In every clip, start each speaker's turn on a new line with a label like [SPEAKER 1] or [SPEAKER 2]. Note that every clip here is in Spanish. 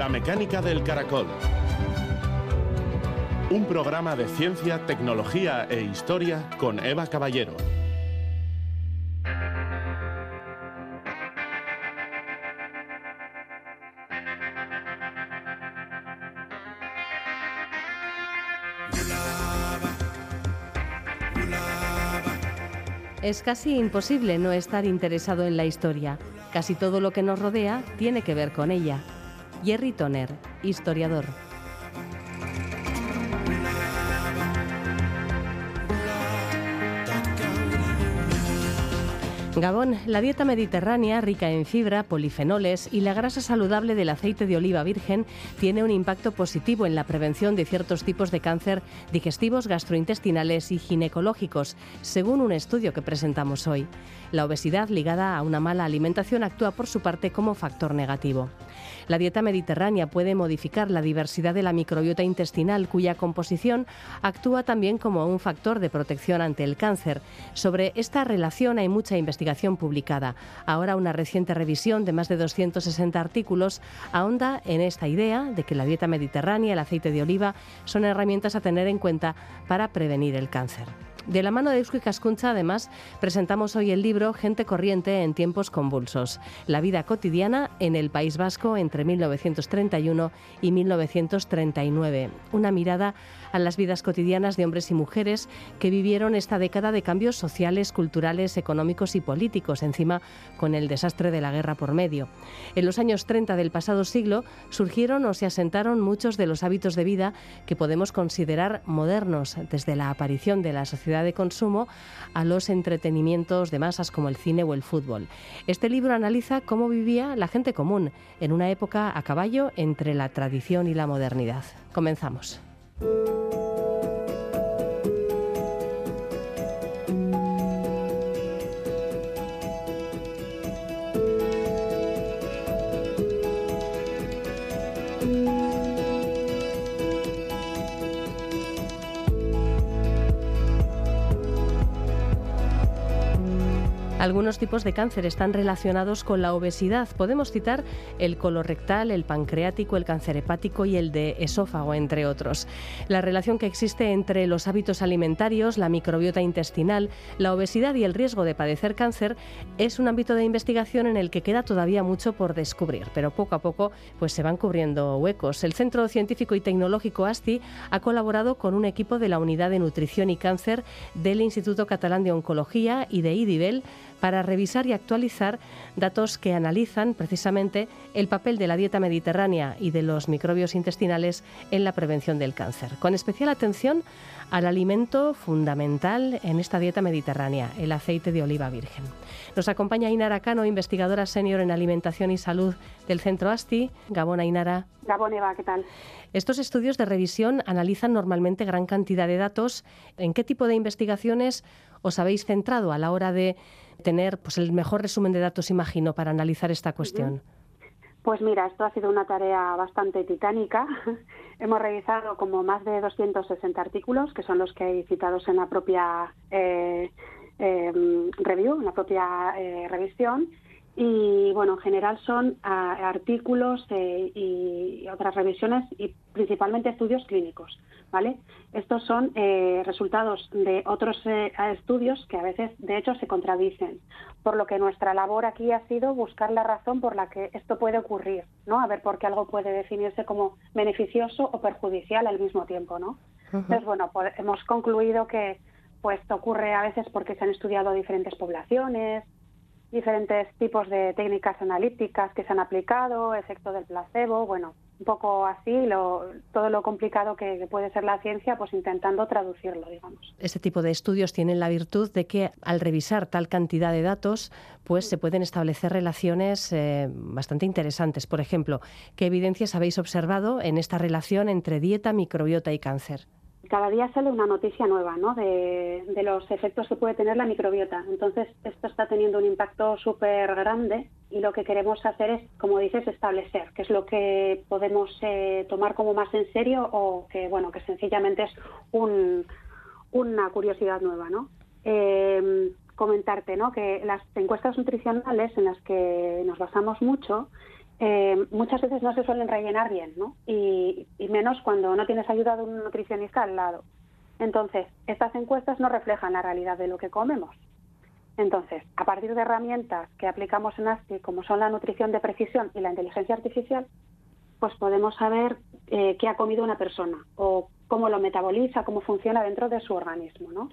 [SPEAKER 1] La mecánica del caracol. Un programa de ciencia, tecnología e historia con Eva Caballero.
[SPEAKER 2] Es casi imposible no estar interesado en la historia. Casi todo lo que nos rodea tiene que ver con ella. Jerry Toner, historiador. Gabón, la dieta mediterránea rica en fibra, polifenoles y la grasa saludable del aceite de oliva virgen tiene un impacto positivo en la prevención de ciertos tipos de cáncer digestivos, gastrointestinales y ginecológicos, según un estudio que presentamos hoy. La obesidad ligada a una mala alimentación actúa por su parte como factor negativo. La dieta mediterránea puede modificar la diversidad de la microbiota intestinal, cuya composición actúa también como un factor de protección ante el cáncer. Sobre esta relación hay mucha investigación publicada. Ahora una reciente revisión de más de 260 artículos ahonda en esta idea de que la dieta mediterránea, el aceite de oliva, son herramientas a tener en cuenta para prevenir el cáncer. De la mano de Eusko Cascuncha, además, presentamos hoy el libro Gente corriente en tiempos convulsos, la vida cotidiana en el País Vasco entre 1931 y 1939. Una mirada a las vidas cotidianas de hombres y mujeres que vivieron esta década de cambios sociales, culturales, económicos y políticos, encima con el desastre de la guerra por medio. En los años 30 del pasado siglo surgieron o se asentaron muchos de los hábitos de vida que podemos considerar modernos, desde la aparición de la sociedad de consumo a los entretenimientos de masas como el cine o el fútbol. Este libro analiza cómo vivía la gente común en una época a caballo entre la tradición y la modernidad. Comenzamos. Música Algunos tipos de cáncer están relacionados con la obesidad. Podemos citar el colorectal, el pancreático, el cáncer hepático y el de esófago, entre otros. La relación que existe entre los hábitos alimentarios, la microbiota intestinal, la obesidad y el riesgo de padecer cáncer es un ámbito de investigación en el que queda todavía mucho por descubrir, pero poco a poco pues se van cubriendo huecos. El Centro Científico y Tecnológico ASTI ha colaborado con un equipo de la Unidad de Nutrición y Cáncer del Instituto Catalán de Oncología y de IDIBEL para revisar y actualizar datos que analizan precisamente el papel de la dieta mediterránea y de los microbios intestinales en la prevención del cáncer, con especial atención al alimento fundamental en esta dieta mediterránea, el aceite de oliva virgen. Nos acompaña Inara Cano, investigadora senior en alimentación y salud del Centro ASTI. Gabón, Inara.
[SPEAKER 3] Gabón, Eva, ¿qué tal?
[SPEAKER 2] Estos estudios de revisión analizan normalmente gran cantidad de datos. ¿En qué tipo de investigaciones os habéis centrado a la hora de tener pues, el mejor resumen de datos, imagino, para analizar esta cuestión?
[SPEAKER 3] Pues mira, esto ha sido una tarea bastante titánica. Hemos revisado como más de 260 artículos, que son los que hay citados en la propia eh, eh, review, en la propia eh, revisión, y bueno, en general son ah, artículos eh, y otras revisiones y principalmente estudios clínicos, ¿vale? Estos son eh, resultados de otros eh, estudios que a veces, de hecho, se contradicen, por lo que nuestra labor aquí ha sido buscar la razón por la que esto puede ocurrir, ¿no? A ver por qué algo puede definirse como beneficioso o perjudicial al mismo tiempo, ¿no? Entonces, bueno, pues hemos concluido que pues ocurre a veces porque se han estudiado diferentes poblaciones, diferentes tipos de técnicas analíticas que se han aplicado, efecto del placebo, bueno, un poco así, todo lo complicado que, puede ser la ciencia, pues intentando traducirlo, digamos.
[SPEAKER 2] Este tipo de estudios tienen la virtud de que al revisar tal cantidad de datos, pues se pueden establecer relaciones eh, bastante interesantes. Por ejemplo, ¿qué evidencias habéis observado en esta relación entre dieta, microbiota y cáncer?
[SPEAKER 3] Cada día sale una noticia nueva ¿no? de, los efectos que puede tener la microbiota. Entonces, esto está teniendo un impacto súper grande y lo que queremos hacer es, como dices, establecer qué es lo que podemos eh, tomar como más en serio o que, bueno, que sencillamente es una curiosidad nueva. ¿no? Eh, comentarte ¿no? que las encuestas nutricionales en las que nos basamos mucho eh, muchas veces no se suelen rellenar bien, ¿no? Y, menos cuando no tienes ayuda de un nutricionista al lado. Entonces, estas encuestas no reflejan la realidad de lo que comemos. Entonces, a partir de herramientas que aplicamos en ASTI, como son la nutrición de precisión y la inteligencia artificial, pues podemos saber eh, qué ha comido una persona o cómo lo metaboliza, cómo funciona dentro de su organismo, ¿no?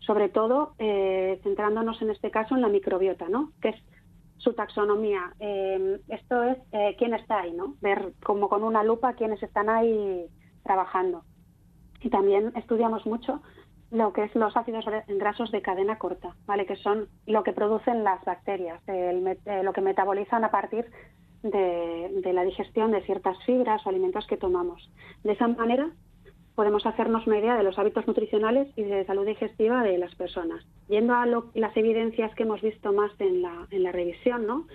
[SPEAKER 3] Sobre todo eh, centrándonos en este caso en la microbiota, ¿no? Que es su taxonomía. Eh, esto es eh, quién está ahí, ¿no? Ver como con una lupa quiénes están ahí trabajando. Y también estudiamos mucho lo que es los ácidos grasos de cadena corta, ¿vale? Que son lo que producen las bacterias, eh, lo que metabolizan a partir de la digestión de ciertas fibras o alimentos que tomamos. De esa manera podemos hacernos una idea de los hábitos nutricionales y de salud digestiva de las personas. Yendo a las evidencias que hemos visto más en la, en la revisión, ¿no?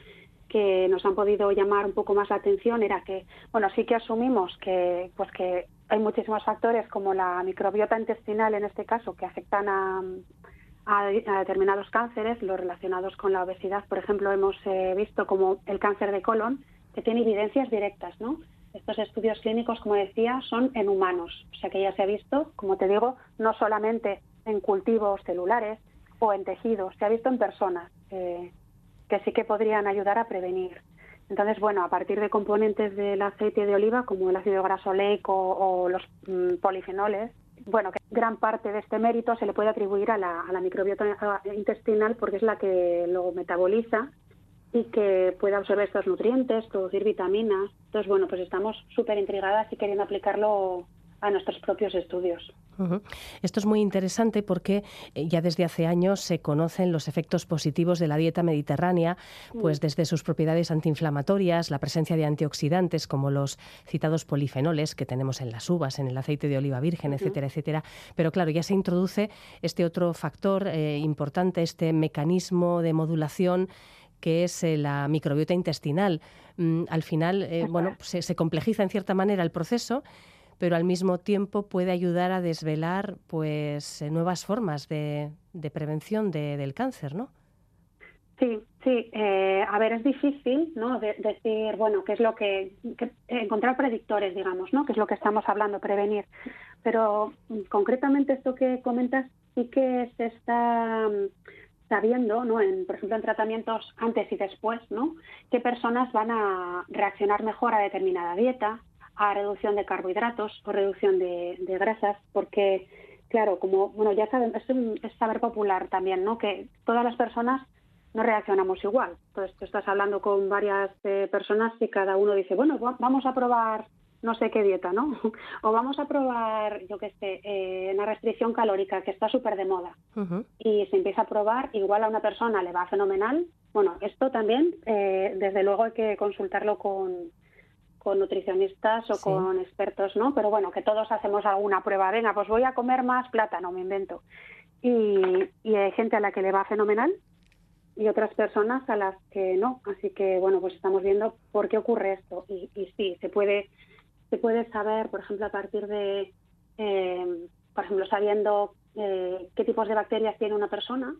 [SPEAKER 3] que nos han podido llamar un poco más la atención era que, bueno, sí que asumimos que, pues que hay muchísimos factores como la microbiota intestinal en este caso que afectan a, a, determinados cánceres, los relacionados con la obesidad, por ejemplo, hemos eh, visto como el cáncer de colon, que tiene evidencias directas, ¿no? Estos estudios clínicos, como decía, son en humanos, o sea que ya se ha visto, como te digo, no solamente en cultivos celulares o en tejidos, se ha visto en personas eh, que sí que podrían ayudar a prevenir. Entonces, bueno, a partir de componentes del aceite de oliva, como el ácido graso oleico o los mm, polifenoles, bueno, que gran parte de este mérito se le puede atribuir a la, a la microbiota intestinal porque es la que lo metaboliza y que pueda absorber estos nutrientes, producir vitaminas. Entonces, bueno, pues estamos súper intrigadas y queriendo aplicarlo a nuestros propios estudios.
[SPEAKER 2] Esto es muy interesante porque eh, ya desde hace años se conocen los efectos positivos de la dieta mediterránea, pues desde sus propiedades antiinflamatorias, la presencia de antioxidantes como los citados polifenoles que tenemos en las uvas, en el aceite de oliva virgen, etcétera, etcétera. Pero claro, ya se introduce este otro factor eh, importante, este mecanismo de modulación que es eh, la microbiota intestinal. Mm, al final, eh, bueno, se, complejiza en cierta manera el proceso, pero al mismo tiempo puede ayudar a desvelar pues eh, nuevas formas de, prevención del cáncer, ¿no?
[SPEAKER 3] Sí, sí. a ver, es difícil, ¿no? decir, bueno, qué es lo que, encontrar predictores, digamos, ¿no? qué es lo que estamos hablando, prevenir. Pero mm, concretamente esto que comentas sí que se está sabiendo, ¿no? En, por ejemplo, en tratamientos antes y después, ¿no? qué personas van a reaccionar mejor a determinada dieta, a reducción de carbohidratos o reducción de, grasas, porque, claro, como, bueno, ya saben, es, saber popular también, ¿no? Que todas las personas no reaccionamos igual. Entonces, tú estás hablando con varias eh, personas y cada uno dice, bueno, vamos a probar no sé qué dieta, ¿no? O vamos a probar, yo qué sé, eh, una restricción calórica que está súper de moda y se empieza a probar, igual a una persona le va fenomenal. Bueno, esto también, eh, desde luego hay que consultarlo con, con nutricionistas o con expertos, ¿no? Pero bueno, que todos hacemos alguna prueba. Venga, pues voy a comer más plátano, me invento. Y, y hay gente a la que le va fenomenal y otras personas a las que no. Así que, bueno, pues estamos viendo por qué ocurre esto. Y, y sí, se puede se puede saber, por ejemplo, a partir de, eh, por ejemplo, sabiendo eh, qué tipos de bacterias tiene una persona,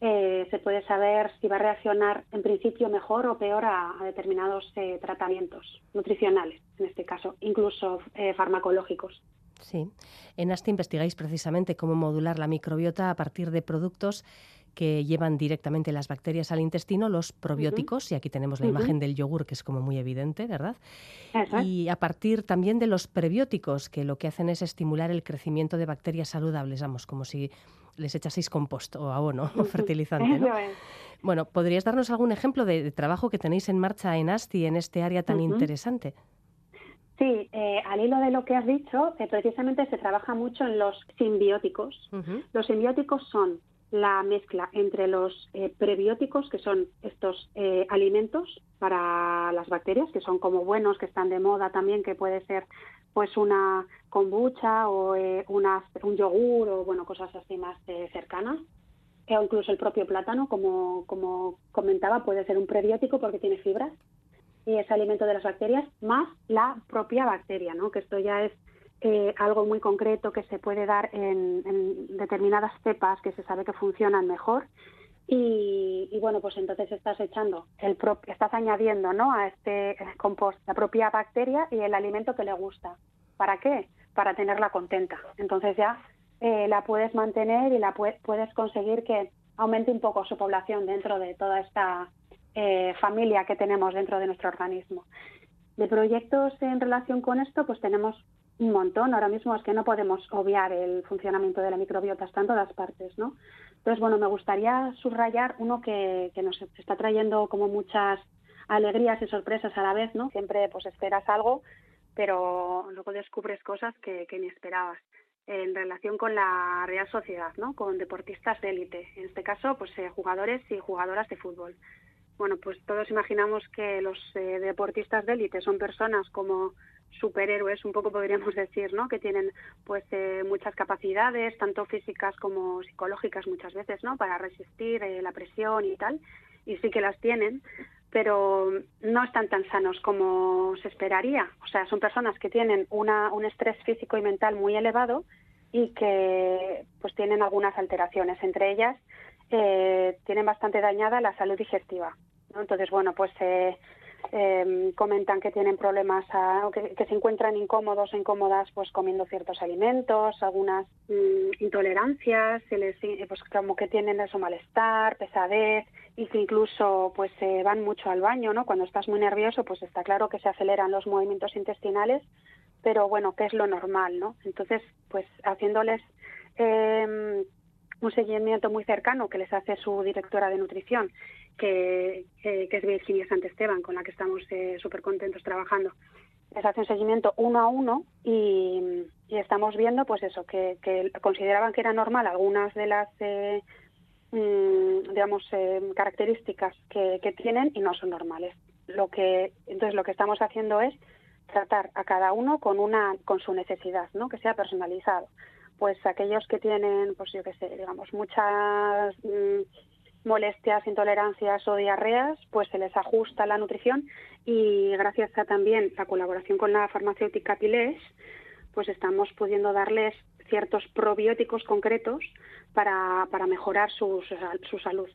[SPEAKER 3] eh, se puede saber si va a reaccionar en principio mejor o peor a, determinados tratamientos nutricionales, en este caso, incluso farmacológicos.
[SPEAKER 2] Sí. En ASTI investigáis precisamente cómo modular la microbiota a partir de productos que llevan directamente las bacterias al intestino, los probióticos, y aquí tenemos la imagen del yogur, que es como muy evidente, ¿verdad? Y a partir también de los prebióticos, que lo que hacen es estimular el crecimiento de bacterias saludables, vamos, como si les echaseis compost o abono o fertilizante. ¿no? Bueno, ¿podrías darnos algún ejemplo de, trabajo que tenéis en marcha en ASTI en este área tan interesante?
[SPEAKER 3] Sí, eh, al hilo de lo que has dicho, eh, precisamente se trabaja mucho en los simbióticos. Los simbióticos son la mezcla entre los eh, prebióticos, que son estos eh, alimentos para las bacterias, que son como buenos, que están de moda también, que puede ser pues una kombucha o eh, un yogur o bueno cosas así más cercanas, o incluso el propio plátano, como, como comentaba, puede ser un prebiótico porque tiene fibras y es alimento de las bacterias, más la propia bacteria, ¿no? que esto ya es eh, algo muy concreto que se puede dar en, determinadas cepas que se sabe que funcionan mejor y, bueno, pues entonces estás echando, el estás añadiendo ¿no? a este compost la propia bacteria y el alimento que le gusta. ¿Para qué? Para tenerla contenta. Entonces ya eh, la puedes mantener y la puedes conseguir que aumente un poco su población dentro de toda esta eh, familia que tenemos dentro de nuestro organismo. De proyectos en relación con esto, pues tenemos un montón. Ahora mismo es que no podemos obviar el funcionamiento de la microbiota, está en todas partes, ¿no? Entonces, bueno, me gustaría subrayar uno que, nos está trayendo como muchas alegrías y sorpresas a la vez, ¿no? Siempre pues esperas algo, pero luego descubres cosas que, ni esperabas en relación con la Real Sociedad, ¿no? Con deportistas de élite, en este caso, pues eh, jugadores y jugadoras de fútbol. Bueno, pues todos imaginamos que los eh, deportistas de élite son personas como superhéroes, un poco podríamos decir, ¿no? Que tienen pues eh, muchas capacidades, tanto físicas como psicológicas muchas veces, ¿no? Para resistir eh, la presión y tal, y sí que las tienen, pero no están tan sanos como se esperaría. O sea, son personas que tienen una, un estrés físico y mental muy elevado y que pues tienen algunas alteraciones, entre ellas eh, tienen bastante dañada la salud digestiva. ¿no? Entonces, bueno, pues eh, eh, comentan que tienen problemas, que, se encuentran incómodos o incómodas pues comiendo ciertos alimentos, algunas mm, intolerancias, se les, pues como que tienen eso malestar, pesadez y que incluso pues se van mucho al baño, ¿no? Cuando estás muy nervioso pues está claro que se aceleran los movimientos intestinales, pero bueno, que es lo normal, ¿no? Entonces pues haciéndoles eh, un seguimiento muy cercano que les hace su directora de nutrición, que, es Virginia Santesteban, con la que estamos eh, súper contentos trabajando. Les hace un seguimiento uno a uno y, estamos viendo, pues eso, que, consideraban que era normal algunas de las, eh, mm, digamos, eh, características que, que tienen y no son normales. Lo que, entonces, lo que estamos haciendo es tratar a cada uno con una, con su necesidad, ¿no? Que sea personalizado pues aquellos que tienen, pues yo qué sé, digamos, muchas mm, molestias, intolerancias o diarreas, pues se les ajusta la nutrición y gracias a también la colaboración con la farmacéutica Piles, pues estamos pudiendo darles ciertos probióticos concretos para, para mejorar su, su salud.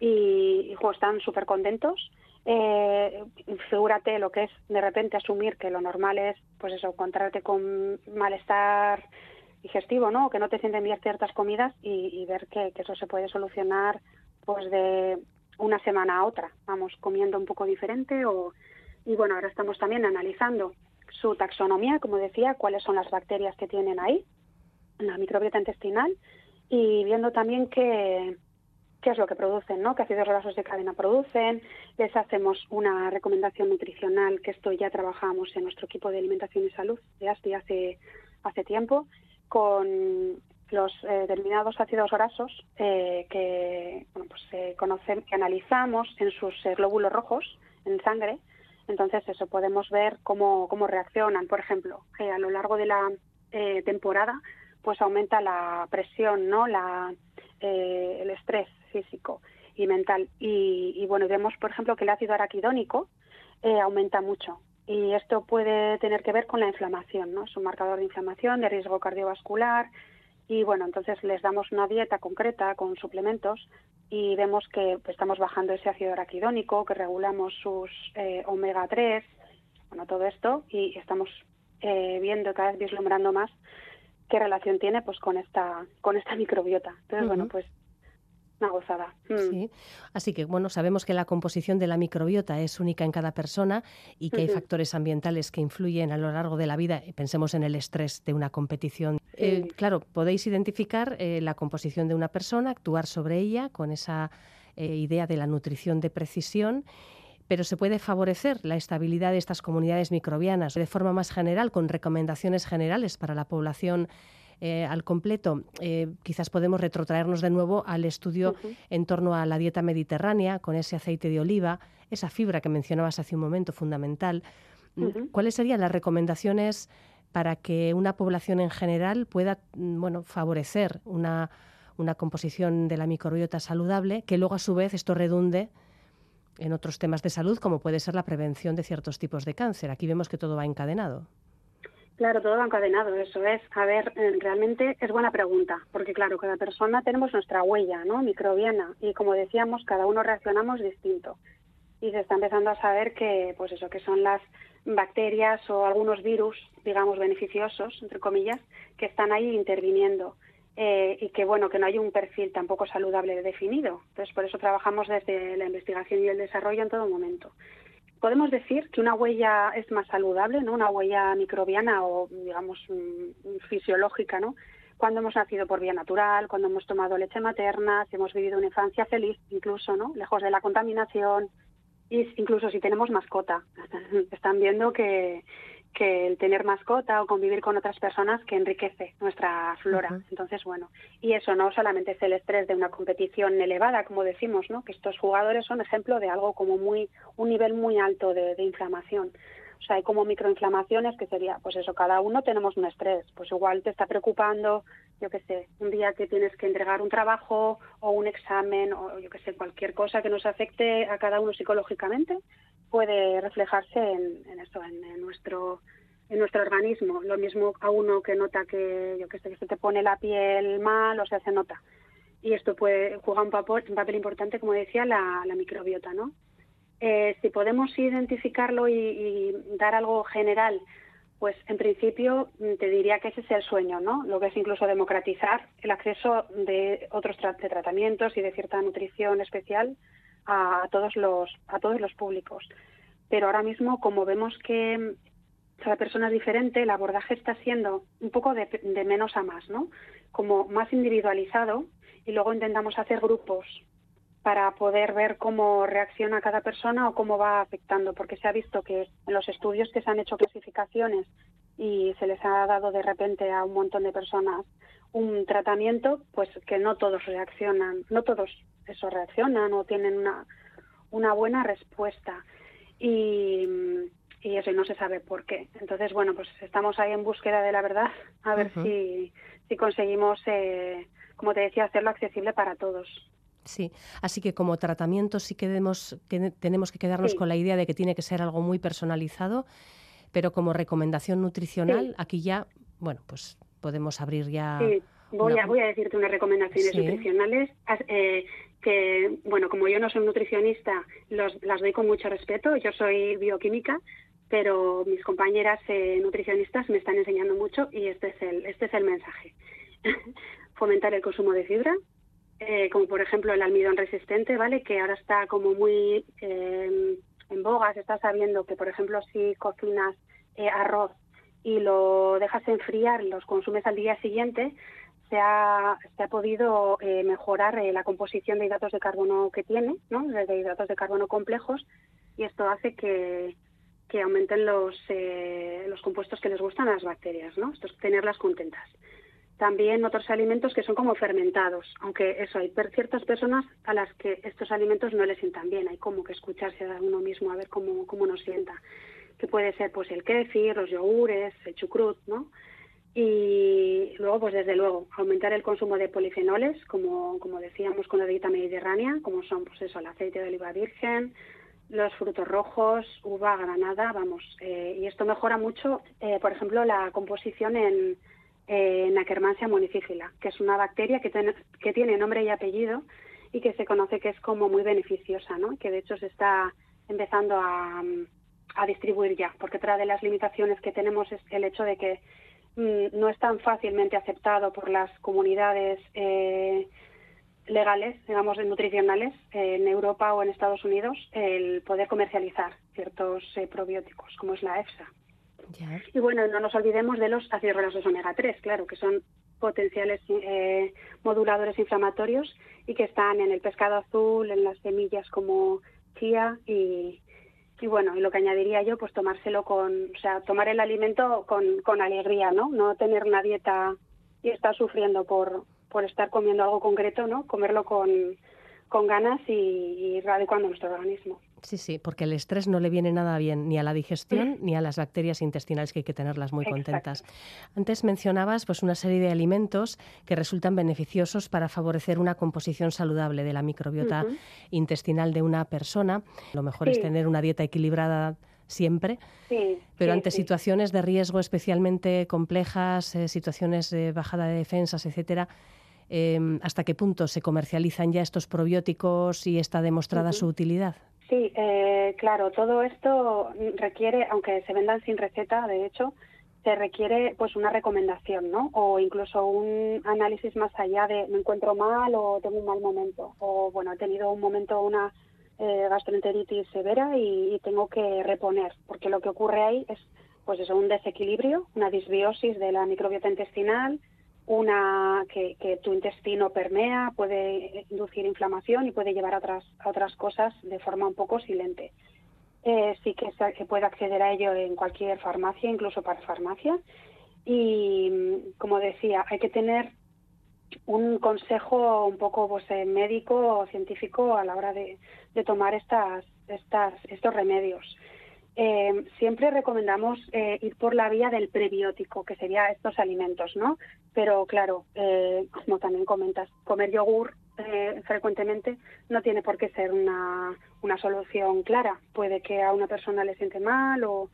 [SPEAKER 3] Y, y están súper contentos. Eh, figúrate lo que es de repente asumir que lo normal es, pues eso, encontrarte con malestar digestivo, ¿no? que no te sienten bien ciertas comidas y, ver que, eso se puede solucionar pues de una semana a otra. Vamos comiendo un poco diferente o y bueno, ahora estamos también analizando su taxonomía, como decía, cuáles son las bacterias que tienen ahí, la microbiota intestinal y viendo también qué, qué es lo que producen, ¿no? qué ácidos grasos de cadena producen. Les hacemos una recomendación nutricional, que esto ya trabajamos en nuestro equipo de alimentación y salud de ASTI hace, hace tiempo, con los eh, determinados ácidos grasos eh, que bueno, pues, se conocen, que analizamos en sus eh, glóbulos rojos en sangre. Entonces, eso podemos ver cómo, cómo reaccionan. Por ejemplo, a lo largo de la temporada, pues aumenta la presión, ¿no? La, el estrés físico y mental. Y, y, bueno, vemos, por ejemplo, que el ácido araquidónico aumenta mucho y esto puede tener que ver con la inflamación, ¿no? Es un marcador de inflamación, de riesgo cardiovascular y bueno, entonces les damos una dieta concreta con suplementos y vemos que estamos bajando ese ácido araquidónico, que regulamos sus eh, omega 3, bueno, todo esto y estamos eh, viendo cada vez vislumbrando más qué relación tiene pues con esta con esta microbiota. Entonces, bueno, pues una gozada.
[SPEAKER 2] Mm. Sí. Así que, bueno, sabemos que la composición de la microbiota es única en cada persona y que hay factores ambientales que influyen a lo largo de la vida. Pensemos en el estrés de una competición. Eh, claro, podéis identificar eh, la composición de una persona, actuar sobre ella con esa eh, idea de la nutrición de precisión pero se puede favorecer la estabilidad de estas comunidades microbianas de forma más general, con recomendaciones generales para la población eh, al completo, eh, quizás podemos retrotraernos de nuevo al estudio en torno a la dieta mediterránea, con ese aceite de oliva, esa fibra que mencionabas hace un momento, fundamental. Mm, ¿Cuáles serían las recomendaciones para que una población en general pueda mm, bueno, favorecer una, una composición de la microbiota saludable, que luego a su vez esto redunde en otros temas de salud, como puede ser la prevención de ciertos tipos de cáncer. Aquí vemos que todo va encadenado.
[SPEAKER 3] Claro, todo va encadenado, eso es. A ver, eh, realmente es buena pregunta, porque claro, cada persona tenemos nuestra huella, ¿no? Microbiana, y como decíamos, cada uno reaccionamos distinto. Y se está empezando a saber que, pues eso, que son las bacterias o algunos virus, digamos, beneficiosos, entre comillas, que están ahí interviniendo. Eh, y que, bueno, que no hay un perfil tampoco saludable definido. Entonces, por eso trabajamos desde la investigación y el desarrollo en todo momento podemos decir que una huella es más saludable, ¿no? Una huella microbiana o, digamos, mm, fisiológica, ¿no? Cuando hemos nacido por vía natural, cuando hemos tomado leche materna, si hemos vivido una infancia feliz, incluso, ¿no? Lejos de la contaminación, y incluso si tenemos mascota. Están viendo que, que el tener mascota o convivir con otras personas que enriquece nuestra flora. Entonces, bueno, y eso no solamente es el estrés de una competición elevada, como decimos, ¿no? Que estos jugadores son ejemplo de algo como muy, un nivel muy alto de, de inflamación. O sea, hay como microinflamaciones que sería, pues eso, cada uno tenemos un estrés. Pues igual te está preocupando, yo qué sé, un día que tienes que entregar un trabajo o un examen o yo qué sé, cualquier cosa que nos afecte a cada uno psicológicamente, puede reflejarse en, en esto, en, nuestro en nuestro organismo. Lo mismo a uno que nota que, yo que sé, que se te pone la piel mal o sea, se nota. Y esto puede jugar un papel, un papel importante, como decía, la, la microbiota, ¿no? Eh, si podemos identificarlo y, dar algo general, pues en principio te diría que ese es el sueño, ¿no? Lo que es incluso democratizar el acceso de otros tratamientos y de cierta nutrición especial a todos los a todos los públicos. Pero ahora mismo, como vemos que cada persona es diferente, el abordaje está siendo un poco de, de menos a más, ¿no? Como más individualizado y luego intentamos hacer grupos para poder ver cómo reacciona cada persona o cómo va afectando, porque se ha visto que en los estudios que se han hecho clasificaciones y se les ha dado de repente a un montón de personas un tratamiento, pues que no todos reaccionan, no todos eso reaccionan o tienen una, una buena respuesta. Y, y eso, y no se sabe por qué. Entonces, bueno, pues estamos ahí en búsqueda de la verdad, a ver si, si conseguimos, eh, como te decía, hacerlo accesible para todos.
[SPEAKER 2] Sí, así que como tratamiento sí que debemos, que tenemos que quedarnos sí. con la idea de que tiene que ser algo muy personalizado, pero como recomendación nutricional, sí. aquí ya, bueno, pues podemos abrir ya.
[SPEAKER 3] Sí. Voy, una... a, voy a decirte unas recomendaciones nutricionales eh, que, bueno, como yo no soy nutricionista, los, las doy con mucho respeto. Yo soy bioquímica, pero mis compañeras eh, nutricionistas me están enseñando mucho y este es el, este es el mensaje. Fomentar el consumo de fibra, eh, como por ejemplo el almidón resistente, ¿vale? Que ahora está como muy eh, en boga, se está sabiendo que, por ejemplo, si cocinas eh, arroz y lo dejas enfriar los consumes al día siguiente, se ha, se ha podido eh, mejorar eh, la composición de hidratos de carbono que tiene, ¿no? de hidratos de carbono complejos, y esto hace que, que aumenten los, eh, los compuestos que les gustan a las bacterias, ¿no? Esto es tenerlas contentas. También otros alimentos que son como fermentados, aunque eso, hay ciertas personas a las que estos alimentos no les sientan bien, hay como que escucharse a uno mismo a ver cómo, cómo nos sienta, que puede ser pues el kéfir, los yogures, el chucrut, ¿no? Y luego, pues desde luego, aumentar el consumo de polifenoles, como, como decíamos con la dieta mediterránea, como son pues eso, el aceite de oliva virgen, los frutos rojos, uva, granada, vamos. Eh, y esto mejora mucho, eh, por ejemplo, la composición en, eh, en Akkermansia municipula, que es una bacteria que, ten, que tiene nombre y apellido y que se conoce que es como muy beneficiosa, ¿no? Que de hecho se está empezando a, distribuir ya, porque otra de las limitaciones que tenemos es el hecho de que mmm, no es tan fácilmente aceptado por las comunidades eh, legales, digamos, nutricionales en Europa o en Estados Unidos el poder comercializar ciertos eh, probióticos, como es la EFSA. Y bueno, no nos olvidemos de los ácidos grasos omega 3, claro, que son potenciales eh, moduladores inflamatorios y que están en el pescado azul, en las semillas como chía y, bueno, y lo que añadiría yo, pues tomárselo con, o sea, tomar el alimento con, con alegría, ¿no? No tener una dieta y estar sufriendo por, por estar comiendo algo concreto, ¿no? Comerlo con, con ganas y, y adecuando nuestro organismo.
[SPEAKER 2] Sí, sí, porque el estrés no le viene nada bien ni a la digestión ni a las bacterias intestinales que hay que tenerlas muy contentas. Antes mencionabas pues una serie de alimentos que resultan beneficiosos para favorecer una composición saludable de la microbiota uh -huh. intestinal de una persona. Lo mejor sí. es tener una dieta equilibrada siempre, pero ante situaciones de riesgo especialmente complejas, eh, situaciones de bajada de defensas, etcétera, em, ¿hasta qué punto se comercializan ya estos probióticos y está demostrada su utilidad?
[SPEAKER 3] Sí, eh, claro, todo esto requiere, aunque se vendan sin receta, de hecho, se requiere pues una recomendación, ¿no? O incluso un análisis más allá de me encuentro mal o tengo un mal momento o bueno, he tenido un momento una eh, gastroenteritis severa y, tengo que reponer, porque lo que ocurre ahí es pues eso, un desequilibrio, una disbiosis de la microbiota intestinal, una que, tu intestino permea, puede inducir inflamación y puede llevar a otras, a otras cosas de forma un poco silente. Eh, sí que se, puede acceder a ello en cualquier farmacia, incluso para farmacia. Y como decía, hay que tener un consejo un poco pues, eh, médico o científico a la hora de, tomar estas, estas, estos remedios. Eh, siempre recomendamos ir por la vía del prebiótico, que sería estos alimentos, ¿no? Pero claro, como también comentas, comer yogur eh, frecuentemente no tiene por qué ser una, una solución clara. Puede que a una persona le siente mal o,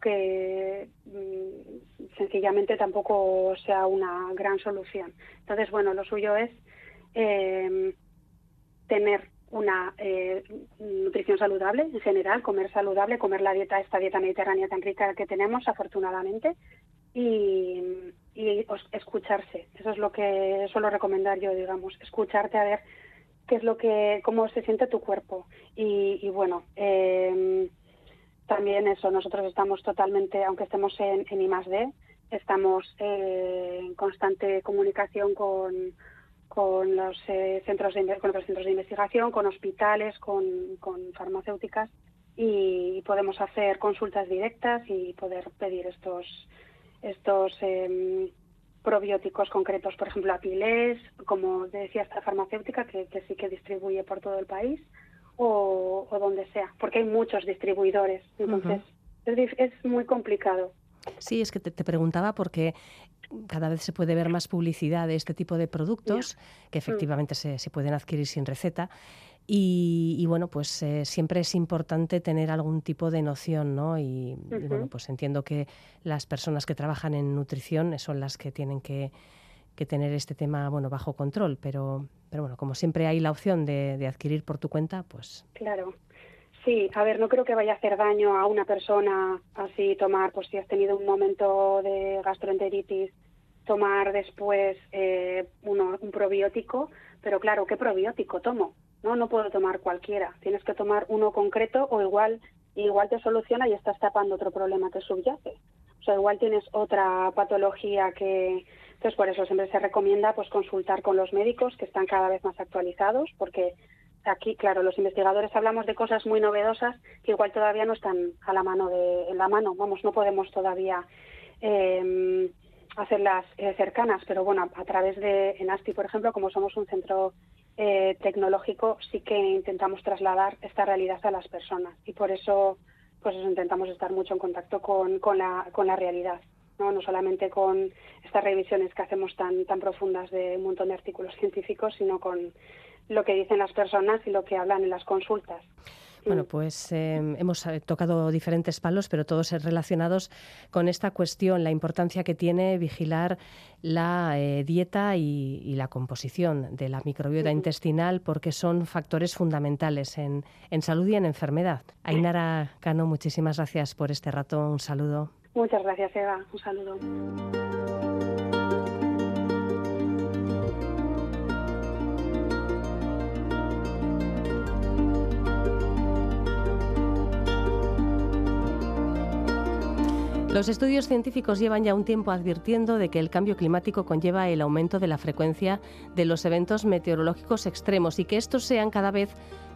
[SPEAKER 3] que mm, sencillamente tampoco sea una gran solución. Entonces, bueno, lo suyo es em, tener una eh, nutrición saludable en general, comer saludable, comer la dieta, esta dieta mediterránea tan rica que tenemos, afortunadamente, y, y escucharse. Eso es lo que suelo recomendar yo, digamos, escucharte a ver qué es lo que, cómo se siente tu cuerpo. Y, bueno, em, también eso, nosotros estamos totalmente, aunque estemos en, en I+D, estamos en constante comunicación con, con los eh, centros de, con otros centros de investigación, con hospitales, con, con farmacéuticas y podemos hacer consultas directas y poder pedir estos estos em, probióticos concretos, por ejemplo, Apilés, como decía esta farmacéutica, que, sí que distribuye por todo el país, o, donde sea, porque hay muchos distribuidores. Entonces, es, muy complicado.
[SPEAKER 2] Sí, es que te, preguntaba porque cada vez se puede ver más publicidad de este tipo de productos que mm. efectivamente se, se, pueden adquirir sin receta y, bueno, pues eh, siempre es importante tener algún tipo de noción, ¿no? Y, bueno, pues entiendo que las personas que trabajan en nutrición son las que tienen que, tener este tema, bueno, bajo control, pero, pero bueno, como siempre hay la opción de, de adquirir por tu cuenta, pues...
[SPEAKER 3] Claro. Sí, a ver, no creo que vaya a hacer daño a una persona así tomar, pues si has tenido un momento de gastroenteritis, tomar después eh, uno, un probiótico, pero claro, ¿qué probiótico tomo? No, no puedo tomar cualquiera. Tienes que tomar uno concreto o igual, igual te soluciona y estás tapando otro problema que subyace. O sea, igual tienes otra patología que, entonces por eso siempre se recomienda pues consultar con los médicos que están cada vez más actualizados, porque aquí, claro, los investigadores hablamos de cosas muy novedosas que igual todavía no están a la mano de, la mano, vamos, no podemos todavía eh, hacerlas eh, cercanas, pero bueno, a, través de Enasti, por ejemplo, como somos un centro eh, tecnológico sí que intentamos trasladar esta realidad a las personas y por eso pues intentamos estar mucho en contacto con, con, la, con la realidad. ¿no? no solamente con estas revisiones que hacemos tan, tan profundas de un montón de artículos científicos, sino con lo que dicen las personas y lo que hablan en las consultas.
[SPEAKER 2] Bueno, pues em, hemos eh, tocado diferentes palos, pero todos relacionados con esta cuestión, la importancia que tiene vigilar la eh, dieta y, la composición de la microbiota intestinal, porque son factores fundamentales en, en salud y en enfermedad. Ainara Cano, muchísimas gracias por este rato. Un saludo.
[SPEAKER 3] Muchas gracias, Eva. Un saludo.
[SPEAKER 2] Los estudios científicos llevan ya un tiempo advirtiendo de que el cambio climático conlleva el aumento de la frecuencia de los eventos meteorológicos extremos y que estos sean cada vez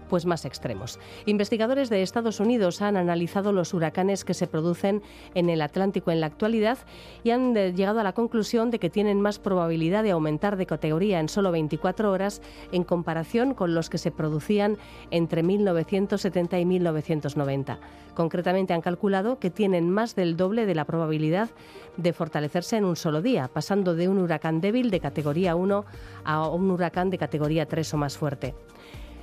[SPEAKER 2] pues más extremos. Investigadores de Estados Unidos han analizado los huracanes que se producen en el Atlántico en la actualidad y han eh, llegado a la conclusión de que tienen más probabilidad de aumentar de categoría en solo 24 horas en comparación con los que se producían entre 1970 y 1990. Concretamente han calculado que tienen más del doble de la probabilidad de fortalecerse en un solo día, pasando de un huracán débil de categoría 1 a un huracán de categoría 3 o más fuerte.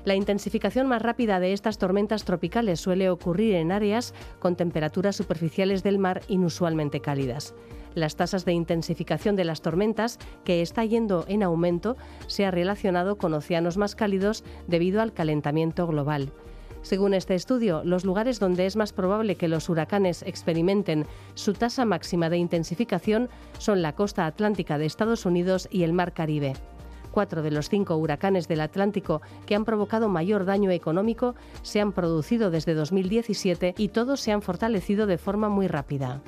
[SPEAKER 2] La intensificación más rápida de estas tormentas tropicales suele ocurrir en áreas con temperaturas superficiales del mar inusualmente cálidas. Las tasas de intensificación de las tormentas, que está yendo en aumento, se ha relacionado con océanos más cálidos debido al calentamiento global. Según este estudio, los lugares donde es más probable que los huracanes experimenten su tasa máxima de intensificación son la costa atlántica de Estados Unidos y el Mar Caribe. Cuatro de los cinco huracanes del Atlántico que han provocado mayor daño económico se han producido desde 2017 y todos se han fortalecido de forma muy rápida.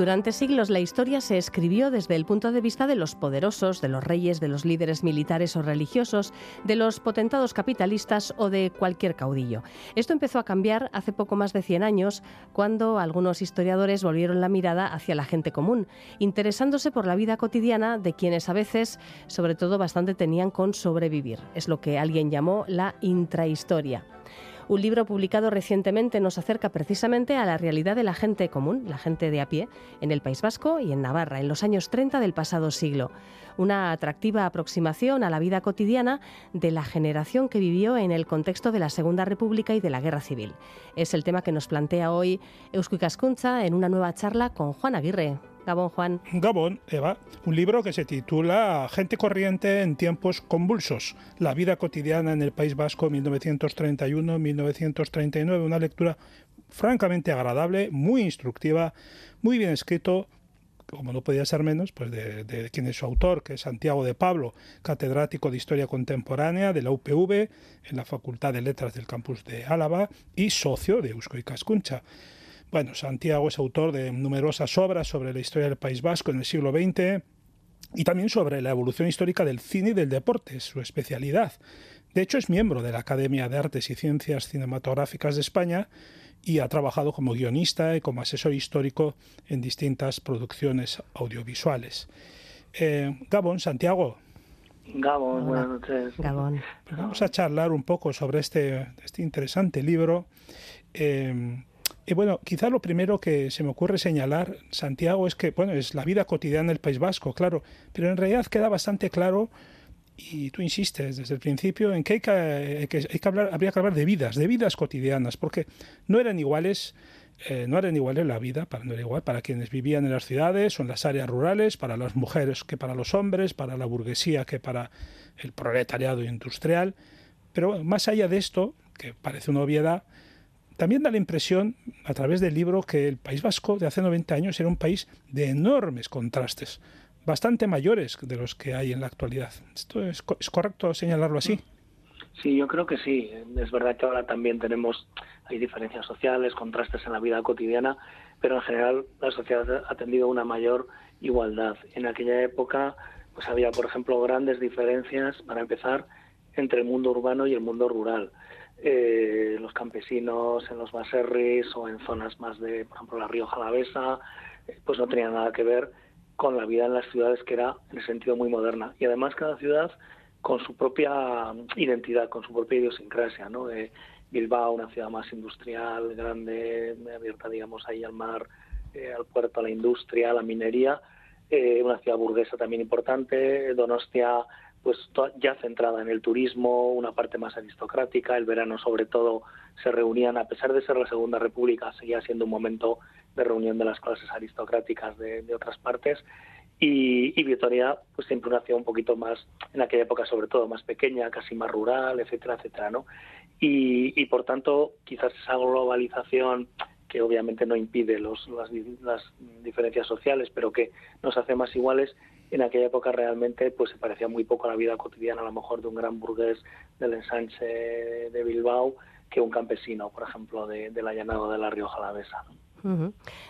[SPEAKER 2] Durante siglos la historia se escribió desde el punto de vista de los poderosos, de los reyes, de los líderes militares o religiosos, de los potentados capitalistas o de cualquier caudillo. Esto empezó a cambiar hace poco más de 100 años, cuando algunos historiadores volvieron la mirada hacia la gente común, interesándose por la vida cotidiana de quienes a veces, sobre todo, bastante tenían con sobrevivir. Es lo que alguien llamó la intrahistoria. Un libro publicado recientemente nos acerca precisamente a la realidad de la gente común, la gente de a pie, en el País Vasco y en Navarra, en los años 30 del pasado siglo. Una atractiva aproximación a la vida cotidiana de la generación que vivió en el contexto de la Segunda República y de la Guerra Civil. Es el tema que nos plantea hoy Eusko Cascuncha en una nueva charla con Juan Aguirre. Gabón, Juan.
[SPEAKER 4] Gabón, Eva. Un libro que se titula Gente corriente en tiempos convulsos. La vida cotidiana en el País Vasco 1931-1939. Una lectura francamente agradable, muy instructiva, muy bien escrito, como no podía ser menos, pues de, quien es su autor, que es Santiago de Pablo, catedrático de Historia Contemporánea de la UPV en la Facultad de Letras del campus de Álava y socio de Eusko y Cascuncha. Bueno, Santiago es autor de numerosas obras sobre la historia del País Vasco en el siglo XX y también sobre la evolución histórica del cine y del deporte, su especialidad. De hecho, es miembro de la Academia de Artes y Ciencias Cinematográficas de España y ha trabajado como guionista y como asesor histórico en distintas producciones audiovisuales. Eh, Gabón, Santiago.
[SPEAKER 5] Gabón, buenas noches.
[SPEAKER 2] Gabón.
[SPEAKER 4] Vamos a charlar un poco sobre este, este interesante libro. Eh, y bueno, quizá lo primero que se me ocurre señalar, Santiago, es que, bueno, es la vida cotidiana del País Vasco, claro, pero en realidad queda bastante claro, y tú insistes desde el principio, en que hay que, hay que, hablar, habría que hablar de vidas, de vidas cotidianas, porque no eran iguales eh, no eran iguales la vida, para, no era igual para quienes vivían en las ciudades o en las áreas rurales, para las mujeres que para los hombres, para la burguesía que para el proletariado industrial. Pero más allá de esto, que parece una obviedad, también da la impresión, a través del libro, que el País Vasco de hace 90 años era un país de enormes contrastes, bastante mayores de los que hay en la actualidad. ¿Esto es, correcto señalarlo así?
[SPEAKER 5] Sí, yo creo que sí. Es verdad que ahora también tenemos, hay diferencias sociales, contrastes en la vida cotidiana, pero en general la sociedad ha tendido a una mayor igualdad. En aquella época pues había, por ejemplo, grandes diferencias, para empezar, entre el mundo urbano y el mundo rural eh, los campesinos en los baserris o en zonas más de, por ejemplo, la Rioja Alavesa, eh, pues no tenía nada que ver con la vida en las ciudades que era en el sentido muy moderna. Y además cada ciudad con su propia identidad, con su propia idiosincrasia, ¿no? Eh, Bilbao, una ciudad más industrial, grande, abierta, digamos, ahí al mar, eh, al puerto, a la industria, a la minería, eh, una ciudad burguesa también importante, Donostia, pues ya centrada en el turismo, una parte más aristocrática, el verano sobre todo se reunían, a pesar de ser la Segunda República, seguía siendo un momento de reunión de las clases aristocráticas de, otras partes, y, y, Vitoria pues siempre una ciudad un poquito más, en aquella época sobre todo, más pequeña, casi más rural, etcétera, etcétera, ¿no? Y, y por tanto, quizás esa globalización que obviamente no impide los, las, las diferencias sociales, pero que nos hace más iguales, en aquella época realmente pues se parecía muy poco a la vida cotidiana a lo mejor de un gran burgués del ensanche de Bilbao que un campesino, por ejemplo, de, del allanado de la Rioja Alavesa.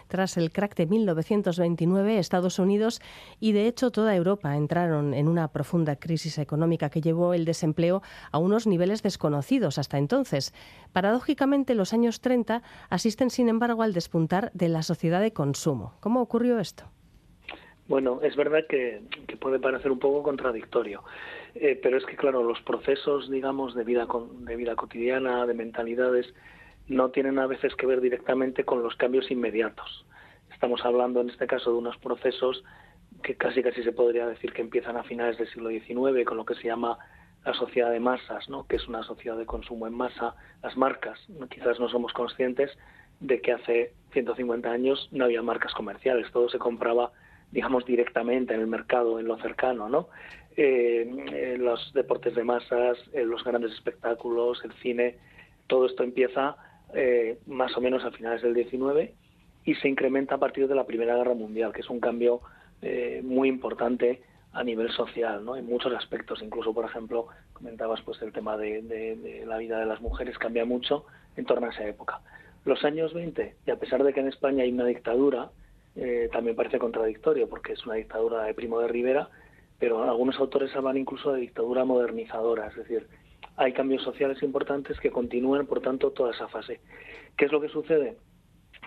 [SPEAKER 2] Tras el crack de 1929, Estados Unidos y de hecho toda Europa entraron en una profunda crisis económica que llevó el desempleo a unos niveles desconocidos hasta entonces. Paradójicamente, los años 30 asisten, sin embargo, al despuntar de la sociedad de consumo. ¿Cómo ocurrió esto?
[SPEAKER 5] Bueno, es verdad que, puede parecer un poco contradictorio, eh, pero es que, claro, los procesos, digamos, de vida, de vida cotidiana, de mentalidades, no tienen a veces que ver directamente con los cambios inmediatos. Estamos hablando, en este caso, de unos procesos que casi casi se podría decir que empiezan a finales del siglo XIX, con lo que se llama la sociedad de masas, ¿no? que es una sociedad de consumo en masa. Las marcas, quizás no somos conscientes de que hace 150 años no había marcas comerciales, todo se compraba digamos, directamente en el mercado, en lo cercano, ¿no? Eh, los deportes de masas, los grandes espectáculos, el cine, todo esto empieza eh, más o menos a finales del 19 y se incrementa a partir de la Primera Guerra Mundial, que es un cambio eh, muy importante a nivel social, ¿no? En muchos aspectos, incluso, por ejemplo, comentabas pues el tema de, de la vida de las mujeres cambia mucho en torno a esa época. Los años 20, y a pesar de que en España hay una dictadura, eh, también parece contradictorio porque es una dictadura de Primo de Rivera, pero algunos autores hablan incluso de dictadura modernizadora, es decir, hay cambios sociales importantes que continúan, por tanto, toda esa fase. ¿Qué es lo que sucede?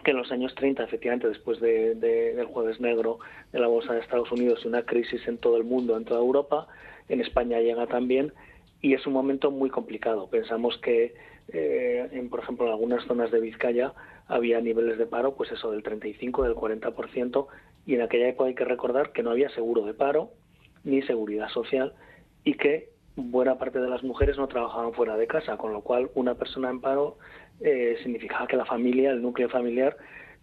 [SPEAKER 5] Que en los años 30, efectivamente, después del jueves negro de la Bolsa de Estados Unidos y una crisis en todo el mundo, en toda Europa, en España llega también, y es un momento muy complicado. Pensamos que, eh, en, por ejemplo, en algunas zonas de Vizcaya, había niveles de paro, pues eso, del 35, del 40%, y en aquella época hay que recordar que no había seguro de paro ni seguridad social y que buena parte de las mujeres no trabajaban fuera de casa, con lo cual una persona en paro eh, significaba que la familia, el núcleo familiar,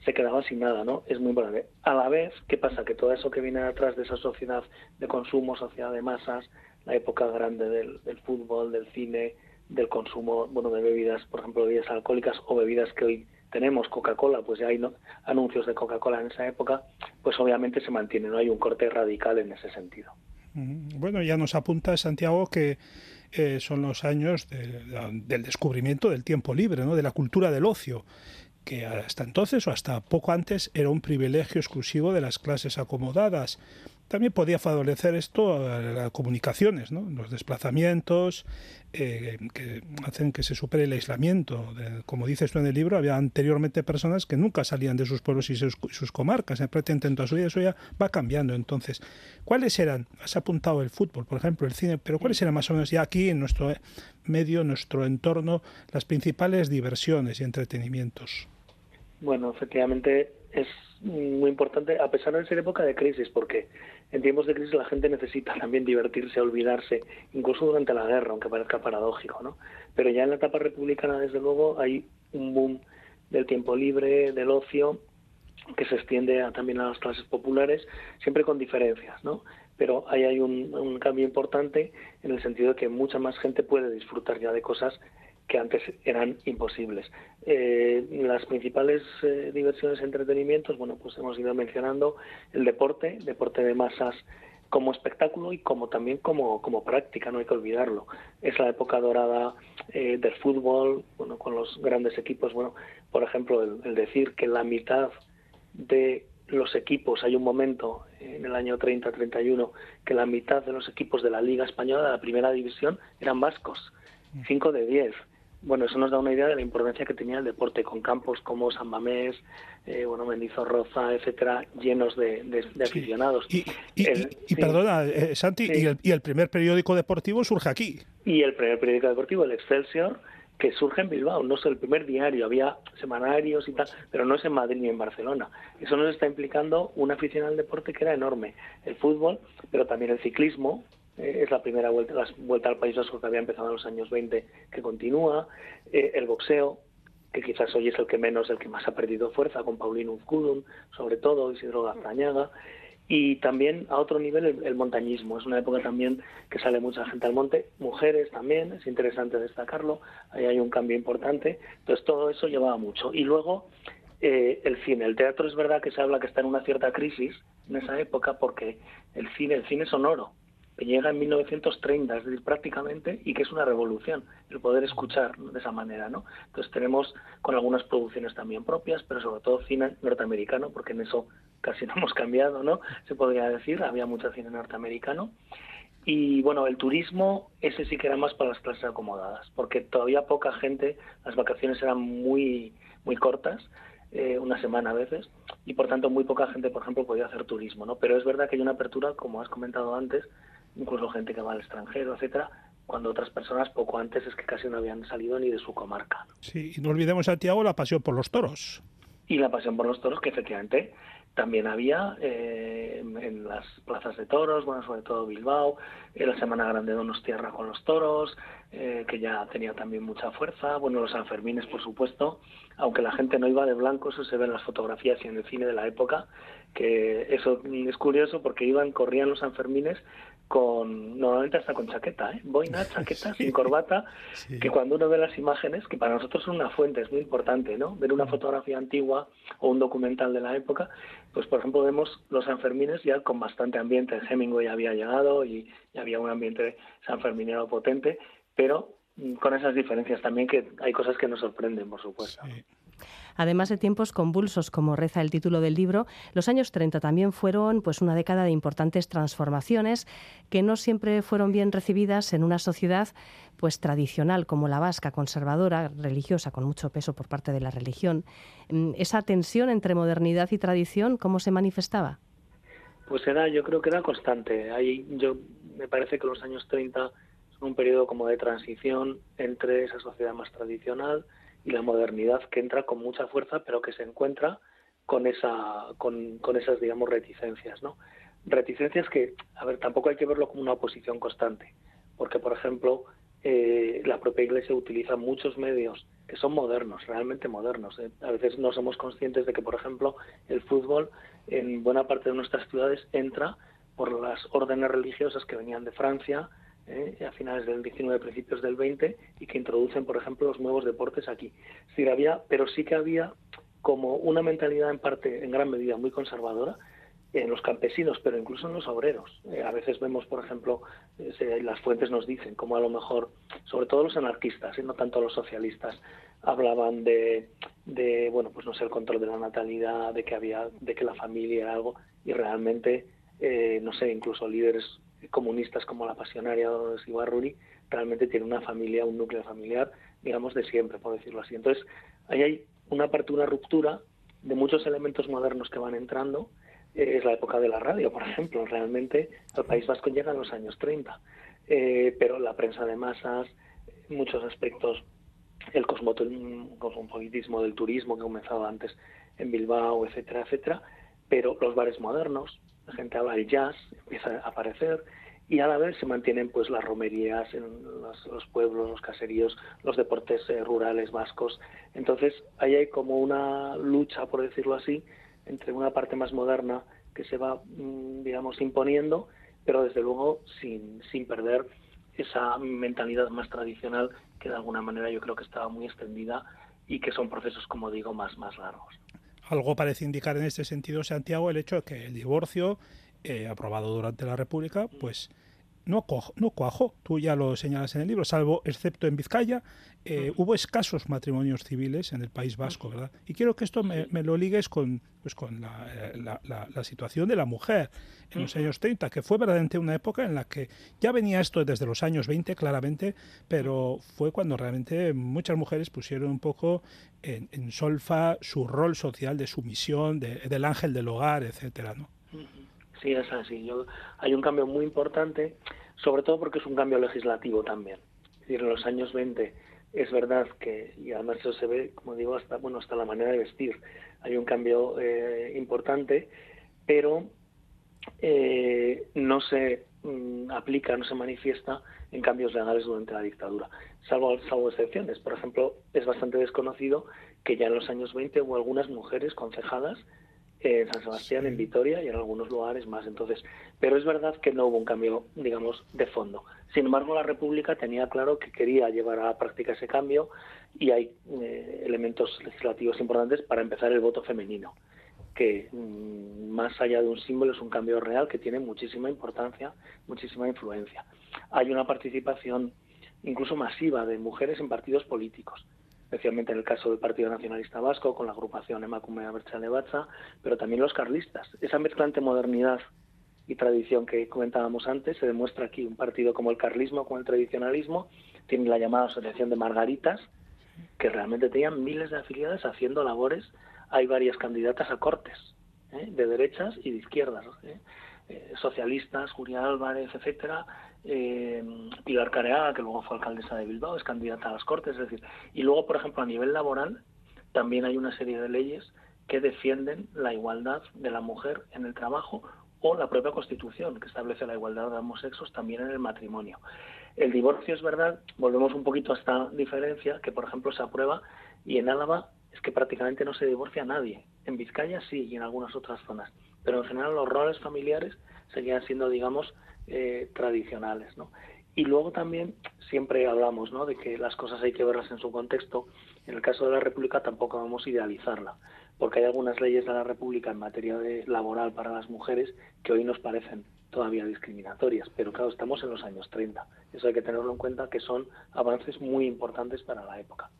[SPEAKER 5] se quedaba sin nada, ¿no? Es muy importante. A la vez, ¿qué pasa? Que todo eso que viene atrás de esa sociedad de consumo, sociedad de masas, la época grande del, del fútbol, del cine, del consumo, bueno, de bebidas, por ejemplo, bebidas alcohólicas o bebidas que hoy tenemos Coca-Cola, pues ya hay anuncios de Coca-Cola en esa época, pues obviamente se mantiene, no hay un corte radical en ese sentido.
[SPEAKER 4] Bueno, ya nos apunta Santiago que eh, son los años del descubrimiento del tiempo libre, ¿no? de la cultura del ocio que hasta entonces o hasta poco antes era un privilegio exclusivo de las clases acomodadas. También podía favorecer esto a las comunicaciones, ¿no? los desplazamientos eh, que hacen que se supere el aislamiento. como dices tú en el libro, había anteriormente personas que nunca salían de sus pueblos y sus, comarcas, en toda su vida, eso ya va cambiando. Entonces, ¿cuáles eran? Has apuntado el fútbol, por ejemplo, el cine, pero ¿cuáles eran más o menos ya aquí en nuestro medio, nuestro entorno, las principales diversiones y entretenimientos?
[SPEAKER 5] Bueno, efectivamente es muy importante, a pesar de ser época de crisis, porque en tiempos de crisis la gente necesita también divertirse, olvidarse, incluso durante la guerra, aunque parezca paradójico, ¿no? Pero ya en la etapa republicana, desde luego, hay un boom del tiempo libre, del ocio, que se extiende también a las clases populares, siempre con diferencias, ¿no? Pero ahí hay un cambio importante en el sentido de que mucha más gente puede disfrutar ya de cosas que antes eran imposibles. Eh, las principales eh, diversiones y entretenimientos, bueno, pues hemos ido mencionando el deporte, deporte de masas como espectáculo y como también como, como práctica, no hay que olvidarlo. Es la época dorada eh, del fútbol, bueno, con los grandes equipos, bueno, por ejemplo, el, decir que la mitad de los equipos, hay un momento en el año 30-31 que la mitad de los equipos de la Liga Española, de la primera división, eran vascos, 5 de 10 bueno, eso nos da una idea de la importancia que tenía el deporte, con campos como San Mamés, eh, bueno, Mendizorroza, etcétera, llenos de, aficionados.
[SPEAKER 4] Y, perdona, eh, Santi, y, el, y el primer periódico deportivo surge aquí.
[SPEAKER 5] Y el primer periódico deportivo, el Excelsior, que surge en Bilbao, no es el primer diario, había semanarios y tal, pero no es en Madrid ni en Barcelona. Eso nos está implicando una afición al deporte que era enorme, el fútbol, pero también el ciclismo, eh, es la primera vuelta, la vuelta al País Vasco que había empezado en los años 20 que continúa, eh, el boxeo, que quizás hoy es el que menos, el que más ha perdido fuerza, con Paulino Uzculun, sobre todo, Isidro Gaztañaga, y también a otro nivel el, montañismo. Es una época también que sale mucha gente al monte, mujeres también, es interesante destacarlo, ahí hay un cambio importante. Entonces todo eso llevaba mucho. Y luego eh, el cine, el teatro es verdad que se habla que está en una cierta crisis en esa época porque el cine, el cine sonoro, que llega en 1930, es decir, prácticamente, y que es una revolución el poder escuchar de esa manera, ¿no? Entonces tenemos con algunas producciones también propias, pero sobre todo cine norteamericano, porque en eso casi no hemos cambiado, ¿no? Se podría decir, había mucho cine norteamericano. Y bueno, el turismo, ese sí que era más para las clases acomodadas, porque todavía poca gente, las vacaciones eran muy, muy cortas, eh, una semana a veces, y por tanto muy poca gente, por ejemplo, podía hacer turismo, ¿no? Pero es verdad que hay una apertura, como has comentado antes, incluso gente que va al extranjero, etcétera, cuando otras personas poco antes es que casi no habían salido ni de su comarca.
[SPEAKER 4] Sí, y no olvidemos, Santiago, la pasión por los toros.
[SPEAKER 5] Y la pasión por los toros, que efectivamente también había eh, en las plazas de toros, bueno, sobre todo Bilbao, en la Semana Grande de Tierra con los toros, eh, que ya tenía también mucha fuerza, bueno, los Sanfermines, por supuesto, aunque la gente no iba de blanco, eso se ve en las fotografías y en el cine de la época, que eso es curioso porque iban, corrían los Sanfermines con normalmente hasta con chaqueta, ¿eh? boina, chaqueta, sin corbata, que cuando uno ve las imágenes, que para nosotros son una fuente, es muy importante, ¿no? Ver una fotografía antigua o un documental de la época, pues por ejemplo vemos los Sanfermines ya con bastante ambiente, Hemingway había llegado y, había un ambiente sanferminero potente, pero mm, con esas diferencias también que hay cosas que nos sorprenden, por supuesto.
[SPEAKER 2] Además de tiempos convulsos, como reza el título del libro, los años 30 también fueron pues, una década de importantes transformaciones que no siempre fueron bien recibidas en una sociedad pues, tradicional como la vasca, conservadora, religiosa, con mucho peso por parte de la religión. Mm, ¿Esa tensión entre modernidad y tradición cómo se manifestaba?
[SPEAKER 5] Pues era, yo creo que era constante. Ahí yo me parece que los años 30 son un periodo como de transición entre esa sociedad más tradicional y la modernidad que entra con mucha fuerza, pero que se encuentra con esa, con, con esas, digamos, reticencias, ¿no? Reticencias que, a ver, tampoco hay que verlo como una oposición constante, porque, por ejemplo, eh, la propia Iglesia utiliza muchos medios que son modernos, realmente modernos. ¿eh? A veces no somos conscientes de que, por ejemplo, el fútbol en buena parte de nuestras ciudades entra por las órdenes religiosas que venían de Francia, ¿eh? a finales del 19, principios del 20, y que introducen, por ejemplo, los nuevos deportes aquí. Sí, había, pero sí que había como una mentalidad en parte, en gran medida, muy conservadora en los campesinos, pero incluso en los obreros. Eh, a veces vemos, por ejemplo, eh, las fuentes nos dicen como a lo mejor, sobre todo los anarquistas y no tanto los socialistas, hablaban de, de, bueno, pues no sé, el control de la natalidad, de que había, de que la familia era algo, y realmente, no sé, incluso líderes comunistas como la pasionaria Dolores Ibarruri realmente tiene una familia, un núcleo familiar, digamos, de siempre, por decirlo así. Entonces, ahí hay una parte, una ruptura de muchos elementos modernos que van entrando. Eh, es la época de la radio, por ejemplo. Realmente al País Vasco llega en los años 30. Eh, pero la prensa de masas, muchos aspectos, el cosmopolitismo del turismo que comenzaba antes en Bilbao, etcétera, etcétera. Pero los bares modernos, la gente habla del jazz, empieza a aparecer, y a la vez se mantienen pues las romerías en los, pueblos, los caseríos, los deportes eh, rurales vascos. Entonces ahí hay como una lucha, por decirlo así, entre una parte más moderna que se va, mm, digamos, imponiendo, pero desde luego sin, sin perder esa mentalidad más tradicional que de alguna manera yo creo que estaba muy extendida y que son procesos, como digo, más, más largos.
[SPEAKER 4] Algo parece indicar en este sentido, Santiago, el hecho de que el divorcio, eh, aprobado durante la República, pues no, no cuajó, tú ya lo señalas en el libro, salvo, excepto en Vizcaya, eh, hubo escasos matrimonios civiles en el País Vasco, ¿verdad? Y quiero que esto me, lo ligues con, pues, con eh, la, la, situación de la mujer en los años 30, que fue verdaderamente una época en la que ya venía esto desde los años 20, claramente, pero fue cuando realmente muchas mujeres pusieron un poco en, solfa su rol social de sumisión, de, del ángel del hogar, etcétera, ¿no?
[SPEAKER 5] Sí, es así. Yo, hay un cambio muy importante, sobre todo porque es un cambio legislativo también. En los años 20 es verdad que, y además eso se ve, como digo, hasta, bueno, hasta la manera de vestir. Hay un cambio eh, importante, pero eh, no se mm, aplica, no se manifiesta en cambios legales durante la dictadura, salvo, salvo excepciones. Por ejemplo, es bastante desconocido que ya en los años 20 hubo algunas mujeres concejadas en San Sebastián, en Vitoria y en algunos lugares más. Entonces, pero es verdad que no hubo un cambio, digamos, de fondo. Sin embargo, la República tenía claro que quería llevar a la práctica ese cambio y hay eh, elementos legislativos importantes para empezar el voto femenino, que mm, más allá de un símbolo es un cambio real que tiene muchísima importancia, muchísima influencia. Hay una participación incluso masiva de mujeres en partidos políticos especialmente en el caso del Partido Nacionalista Vasco, con la agrupación Emakume Abertzale Batza, pero también los carlistas. Esa mezcla entre modernidad y tradición que comentábamos antes se demuestra aquí. Un partido como el carlismo, como el tradicionalismo, tiene la llamada Asociación de Margaritas, que realmente tenían miles de afiliadas haciendo labores hay varias candidatas a cortes, ¿eh? de derechas y de izquierdas. ¿eh? Eh, socialistas, Julia Álvarez, etcétera, Pilar Careaga, que luego fue alcaldesa de Bilbao, es candidata a las Cortes, es decir, y luego, por ejemplo, a nivel laboral, también hay una serie de leyes que defienden la igualdad de la mujer en el trabajo o la propia Constitución, que establece la igualdad de ambos sexos también en el matrimonio. El divorcio es verdad, volvemos un poquito a esta diferencia, que por ejemplo se aprueba y en Álava es que prácticamente no se divorcia nadie. En Vizcaya sí y en algunas otras zonas. Pero en general los roles familiares seguían siendo, digamos, eh, tradicionales. ¿no? Y luego también siempre hablamos ¿no? de que las cosas hay que verlas en su contexto. En el caso de la República tampoco vamos a idealizarla, porque hay algunas leyes de la República en materia de laboral para las mujeres que hoy nos parecen todavía discriminatorias, pero claro, estamos en los años 30. Eso hay que tenerlo en cuenta que son avances muy importantes para la época.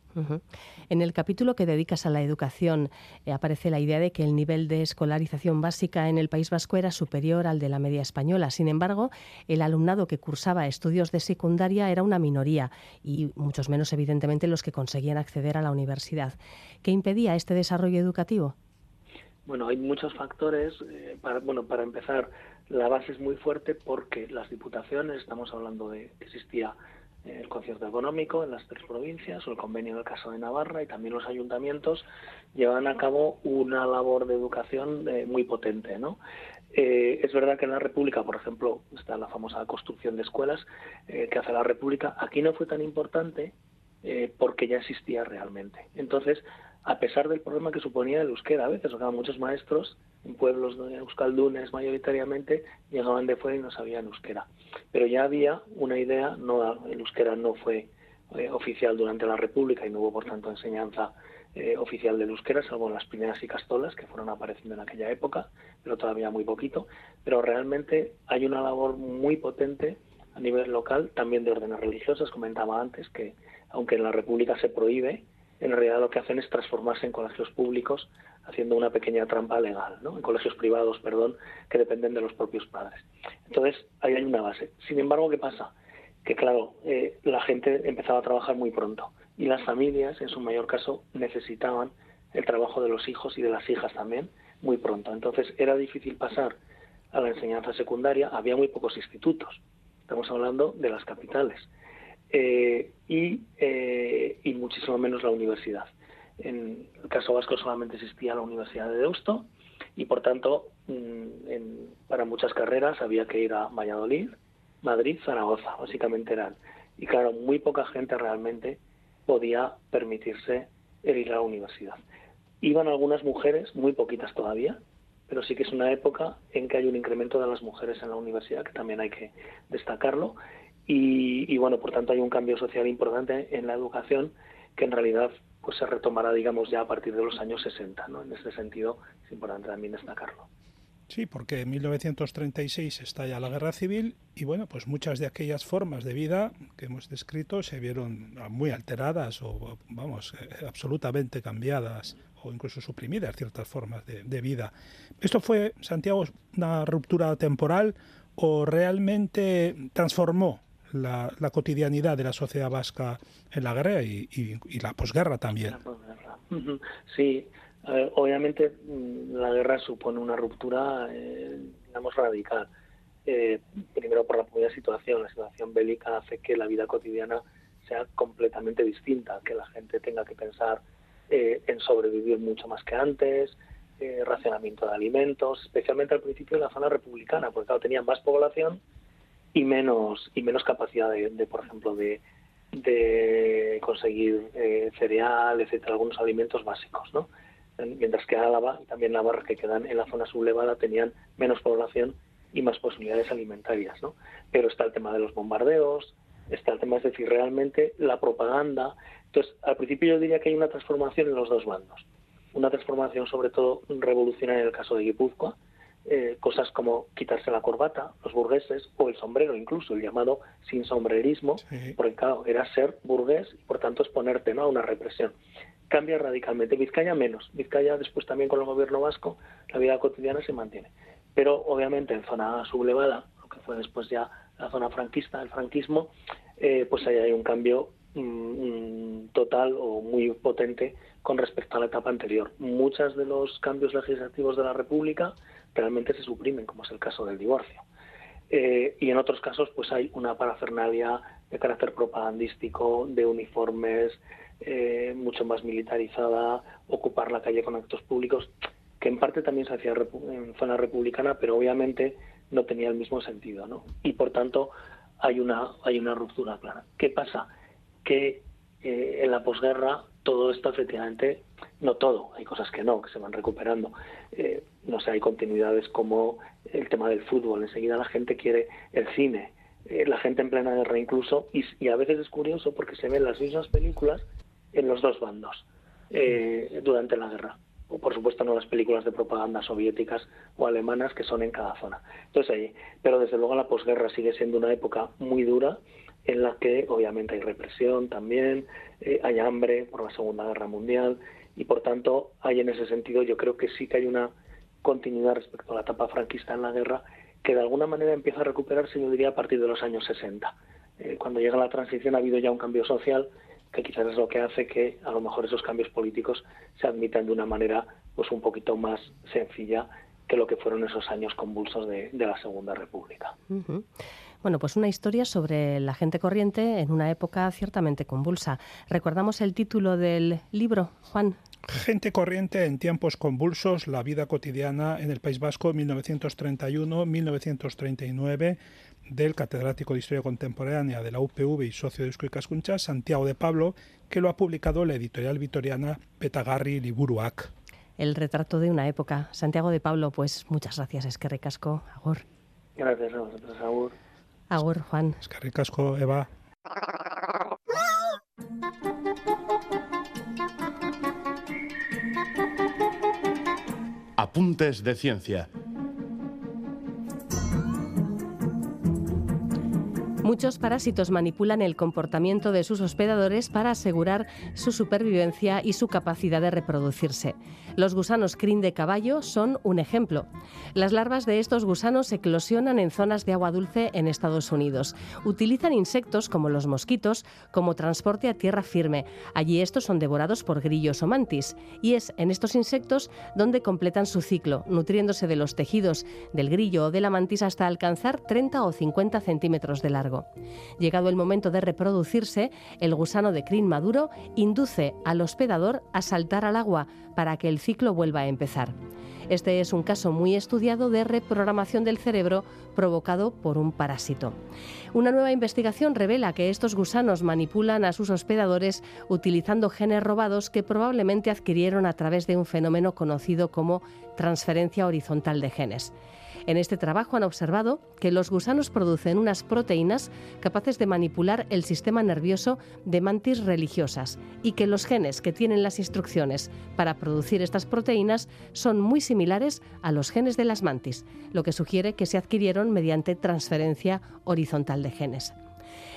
[SPEAKER 2] En el capítulo que dedicas a la educación eh, aparece la idea de que el nivel de escolarización básica en el País Vasco era superior al de la media española. Sin embargo, el alumnado que cursaba estudios de secundaria era una minoría y muchos menos, evidentemente, los que conseguían acceder a la universidad. ¿Qué impedía este desarrollo educativo?
[SPEAKER 5] Bueno, hay muchos factores. Eh, para, bueno, para empezar, la base es muy fuerte porque las diputaciones, estamos hablando de que existía el concierto económico en las tres provincias o el convenio en el caso de Navarra y también los ayuntamientos llevan a cabo una labor de educación eh, muy potente, ¿no? Eh, es verdad que en la República, por ejemplo, está la famosa construcción de escuelas eh, que hace la República. Aquí no fue tan importante porque ya existía realmente. Entonces, a pesar del problema que suponía el euskera, a veces, o muchos maestros en pueblos de euskaldunes mayoritariamente llegaban de fuera y no sabían euskera. Pero ya había una idea, no el euskera no fue eh, oficial durante la República y no hubo por tanto enseñanza eh, oficial del euskera, salvo en las primeras icastolas que fueron apareciendo en aquella época, pero todavía muy poquito. Pero realmente hay una labor muy potente a nivel local, también de órdenes religiosas, comentaba antes que aunque en la República se prohíbe, en realidad lo que hacen es transformarse en colegios públicos haciendo una pequeña trampa legal, ¿no? en colegios privados, perdón, que dependen de los propios padres. Entonces, ahí hay una base. Sin embargo, ¿qué pasa? Que claro, eh, la gente empezaba a trabajar muy pronto y las familias, en su mayor caso, necesitaban el trabajo de los hijos y de las hijas también muy pronto. Entonces, era difícil pasar a la enseñanza secundaria, había muy pocos institutos. Estamos hablando de las capitales. Eh, y, eh, y muchísimo menos la universidad. En el caso vasco solamente existía la Universidad de Deusto y por tanto mm, para muchas carreras había que ir a Valladolid, Madrid, Zaragoza, básicamente eran. Y claro, muy poca gente realmente podía permitirse ir a la universidad. Iban algunas mujeres, muy poquitas todavía, pero sí que es una época en que hay un incremento de las mujeres en la universidad, que también hay que destacarlo, y, bueno, por tanto hay un cambio social importante en la educación que en realidad pues se retomará, digamos, ya a partir de los años 60, ¿no? En este sentido es importante también destacarlo.
[SPEAKER 4] Sí, porque en 1936 estalla la guerra civil y bueno, pues muchas de aquellas formas de vida que hemos descrito se vieron muy alteradas o, vamos, eh, absolutamente cambiadas o incluso suprimidas ciertas formas de vida. Esto fue, Santiago, una ruptura temporal o realmente transformó la, cotidianidad de la sociedad vasca en la guerra y, la posguerra también.
[SPEAKER 5] Sí, obviamente mm, la guerra supone una ruptura, eh, digamos, radical. Eh, primero por la propia situación, la situación bélica hace que la vida cotidiana sea completamente distinta, que la gente tenga que pensar eh, en sobrevivir mucho más que antes, racionamiento de alimentos, especialmente al principio en la zona republicana, porque claro, tenía más población y menos y menos capacidad de, por ejemplo de, de conseguir eh, cereal etcétera algunos alimentos básicos no mientras que Álava y también Navarra que quedan en la zona sublevada tenían menos población y más posibilidades alimentarias no pero está el tema de los bombardeos está el tema es decir realmente la propaganda. Entonces al principio yo diría que hay una transformación en los dos bandos. Una transformación sobre todo revolucionaria en el caso de Guipúzcoa eh, cosas como quitarse la corbata, los burgueses, o el sombrero, incluso el llamado sin sombrerismo, porque claro, era ser burgués y por tanto exponerte ¿no? a una represión. Cambia radicalmente. Vizcaya menos. Vizcaya después también con el gobierno vasco, la vida cotidiana se mantiene. Pero obviamente en zona sublevada, lo que fue después ya la zona franquista, el franquismo, eh, pues ahí hay un cambio mm, mm, total o muy potente con respecto a la etapa anterior. Muchos de los cambios legislativos de la República realmente se suprimen, como es el caso del divorcio. Eh, y en otros casos, pues hay una parafernalia de carácter propagandístico, de uniformes, eh, mucho más militarizada, ocupar la calle con actos públicos, que en parte también se hacía en zona republicana, pero obviamente no tenía el mismo sentido, ¿no? Y por tanto hay una hay una ruptura clara. ¿Qué pasa? Que eh, en la posguerra todo esto efectivamente, no todo, hay cosas que no, que se van recuperando. Eh, no sé, hay continuidades como el tema del fútbol, enseguida la gente quiere el cine, eh, la gente en plena guerra incluso, y, a veces es curioso porque se ven las mismas películas en los dos bandos eh, durante la guerra. O por supuesto no las películas de propaganda soviéticas o alemanas que son en cada zona. Entonces ahí, pero desde luego la posguerra sigue siendo una época muy dura en la que obviamente hay represión también, eh, hay hambre por la Segunda Guerra Mundial y por tanto hay en ese sentido yo creo que sí que hay una continuidad respecto a la etapa franquista en la guerra que de alguna manera empieza a recuperarse yo diría a partir de los años 60. Eh, cuando llega la transición ha habido ya un cambio social que quizás es lo que hace que a lo mejor esos cambios políticos se admitan de una manera pues un poquito más sencilla que lo que fueron esos años convulsos de, la Segunda República.
[SPEAKER 2] Bueno, pues una historia sobre la gente corriente en una época ciertamente convulsa. ¿Recordamos el título del libro, Juan?
[SPEAKER 4] Gente corriente en tiempos convulsos, la vida cotidiana en el País Vasco 1931-1939 del catedrático de Historia Contemporánea de la UPV y socio de Eusko Cascuncha, Santiago de Pablo, que lo ha publicado la editorial vitoriana Petagarri Liburuak.
[SPEAKER 2] El retrato de una época. Santiago de Pablo, pues muchas gracias, es que recasco. Agur.
[SPEAKER 5] Gracias a vosotros, Agur.
[SPEAKER 2] Agur, Juan.
[SPEAKER 4] Es que ricasco, Eva.
[SPEAKER 1] Apuntes de ciencia.
[SPEAKER 2] Muchos parásitos manipulan el comportamiento de sus hospedadores para asegurar su supervivencia y su capacidad de reproducirse. Los gusanos crin de caballo son un ejemplo. Las larvas de estos gusanos eclosionan en zonas de agua dulce en Estados Unidos. Utilizan insectos como los mosquitos como transporte a tierra firme. Allí estos son devorados por grillos o mantis. Y es en estos insectos donde completan su ciclo, nutriéndose de los tejidos del grillo o de la mantis hasta alcanzar 30 o 50 centímetros de largo. Llegado el momento de reproducirse, el gusano de crin maduro induce al hospedador a saltar al agua para que el ciclo vuelva a empezar. Este es un caso muy estudiado de reprogramación del cerebro provocado por un parásito. Una nueva investigación revela que estos gusanos manipulan a sus hospedadores utilizando genes robados que probablemente adquirieron a través de un fenómeno conocido como transferencia horizontal de genes. En este trabajo han observado que los gusanos producen unas proteínas capaces de manipular el sistema nervioso de mantis religiosas y que los genes que tienen las instrucciones para producir estas proteínas son muy similares a los genes de las mantis, lo que sugiere que se adquirieron mediante transferencia horizontal de genes.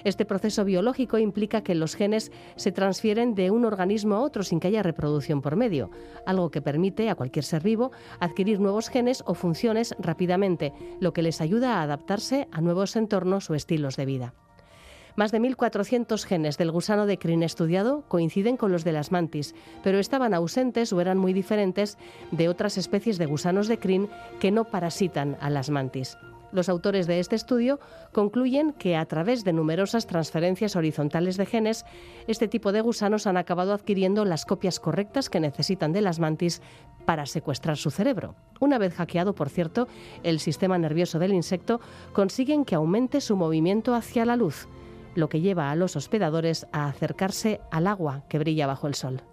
[SPEAKER 2] Este proceso biológico implica que los genes se transfieren de un organismo a otro sin que haya reproducción por medio, algo que permite a cualquier ser vivo adquirir nuevos genes o funciones rápidamente, lo que les ayuda a adaptarse a nuevos entornos o estilos de vida. Más de 1.400 genes del gusano de crin estudiado coinciden con los de las mantis, pero estaban ausentes o eran muy diferentes de otras especies de gusanos de crin que no parasitan a las mantis. Los autores de este estudio concluyen que a través de numerosas transferencias horizontales de genes, este tipo de gusanos han acabado adquiriendo las copias correctas que necesitan de las mantis para secuestrar su cerebro. Una vez hackeado, por cierto, el sistema nervioso del insecto, consiguen que aumente su movimiento hacia la luz, lo que lleva a los hospedadores a acercarse al agua que brilla bajo el sol.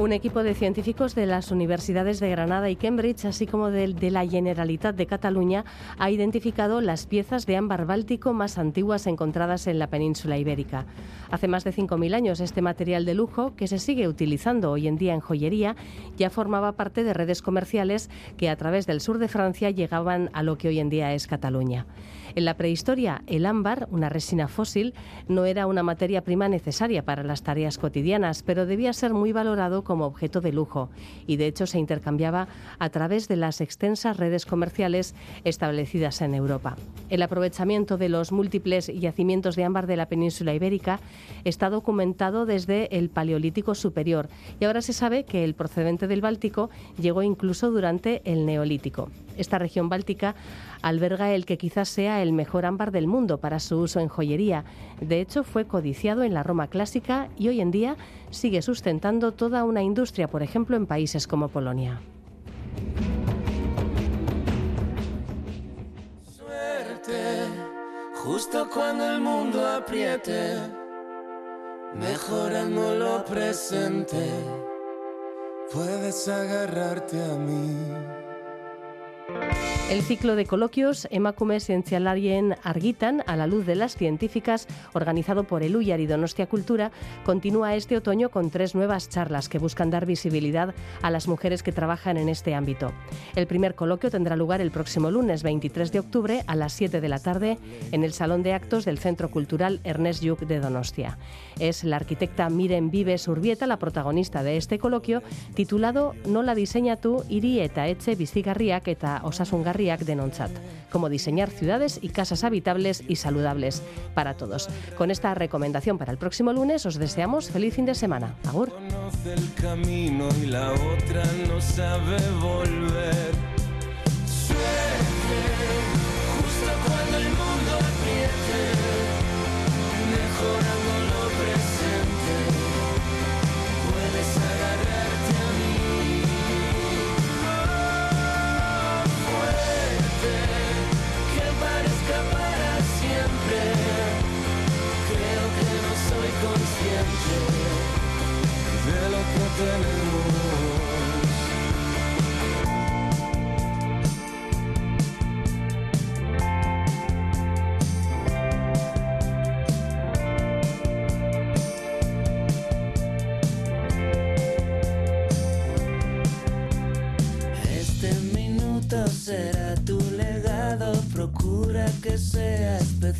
[SPEAKER 2] Un equipo de científicos de las universidades de Granada y Cambridge, así como de, la Generalitat de Cataluña, ha identificado las piezas de ámbar báltico más antiguas encontradas en la península ibérica. Hace más de 5.000 años este material de lujo, que se sigue utilizando hoy en día en joyería, ya formaba parte de redes comerciales que a través del sur de Francia llegaban a lo que hoy en día es Cataluña. En la prehistoria, el ámbar, una resina fósil, no era una materia prima necesaria para las tareas cotidianas, pero debía ser muy valorado como objeto de lujo y de hecho se intercambiaba a través de las extensas redes comerciales establecidas en Europa. El aprovechamiento de los múltiples yacimientos de ámbar de la península ibérica está documentado desde el Paleolítico Superior y ahora se sabe que el procedente del Báltico llegó incluso durante el Neolítico. Esta región báltica alberga el que quizás sea el mejor ámbar del mundo para su uso en joyería. De hecho, fue codiciado en la Roma clásica y hoy en día sigue sustentando toda una industria, por ejemplo, en países como Polonia.
[SPEAKER 6] Suerte, justo cuando el mundo apriete, mejorando lo presente, puedes agarrarte a mí.
[SPEAKER 2] El ciclo de coloquios Emakume Zientzialarien Argitan a la luz de las científicas, organizado por el UYAR y Donostia Cultura, continúa este otoño con tres nuevas charlas que buscan dar visibilidad a las mujeres que trabajan en este ámbito. El primer coloquio tendrá lugar el próximo lunes 23 de octubre a las 7 de la tarde en el Salón de Actos del Centro Cultural Ernest Lluc de Donostia. Es la arquitecta Miren Vives Urbieta la protagonista de este coloquio titulado No la diseña tú, iri eta etxe bizigarriak eta osasungarriak denontzat, como diseñar ciudades y casas habitables y saludables para todos. Con esta recomendación para el próximo lunes os deseamos feliz fin de semana. Agur.
[SPEAKER 6] Lo que tenemos. que sea especial.